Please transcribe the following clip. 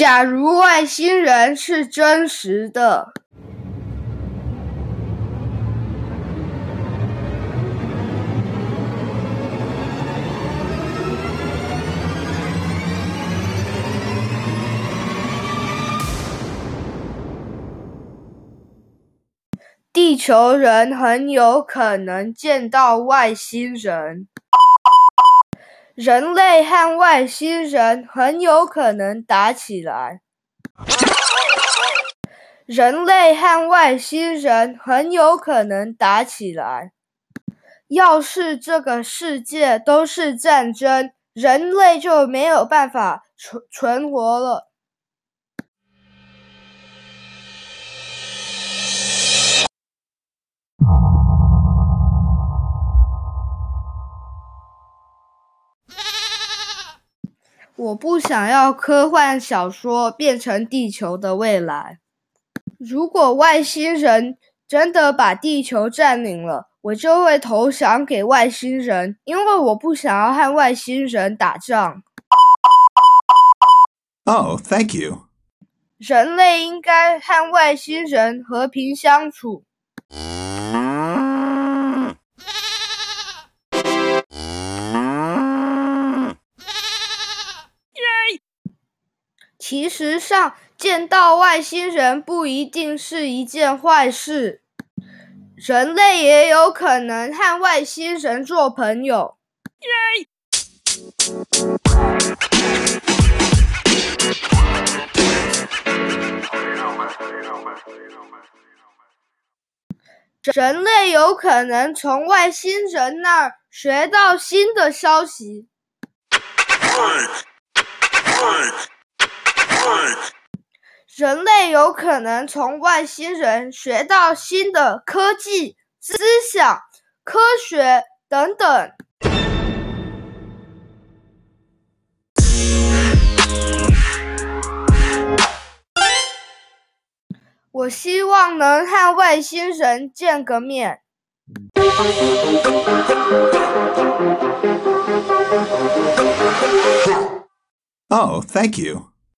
假如外星人是真实的，地球人很有可能见到外星人。人类和外星人很有可能打起来。人类和外星人很有可能打起来。要是这个世界都是战争，人类就没有办法存存活了。我不想要科幻小说变成地球的未来。如果外星人真的把地球占领了，我就会投降给外星人，因为我不想要和外星人打仗。Oh, thank you. 人类应该和外星人和平相处。其实上，见到外星人不一定是一件坏事。人类也有可能和外星人做朋友。人类有可能从外星人那儿学到新的消息。人类有可能从外星人学到新的科技、思想、科学等等。我希望能和外星人见个面。Oh, thank you.